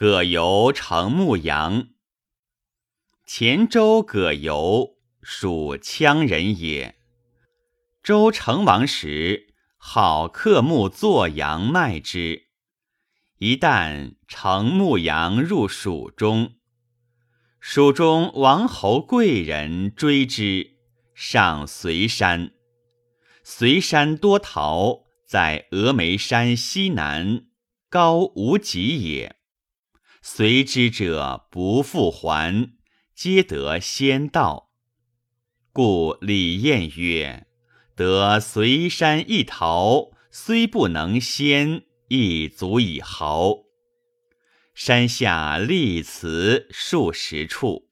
葛由乘牧羊。前周葛由属羌人也。周成王时，好克木作羊卖之。一旦乘牧羊入蜀中，蜀中王侯贵人追之，上随山。随山多桃，在峨眉山西南，高无极也。随之者不复还，皆得仙道。故李晏曰：“得随山一桃，虽不能仙，亦足以豪。”山下立祠数十处。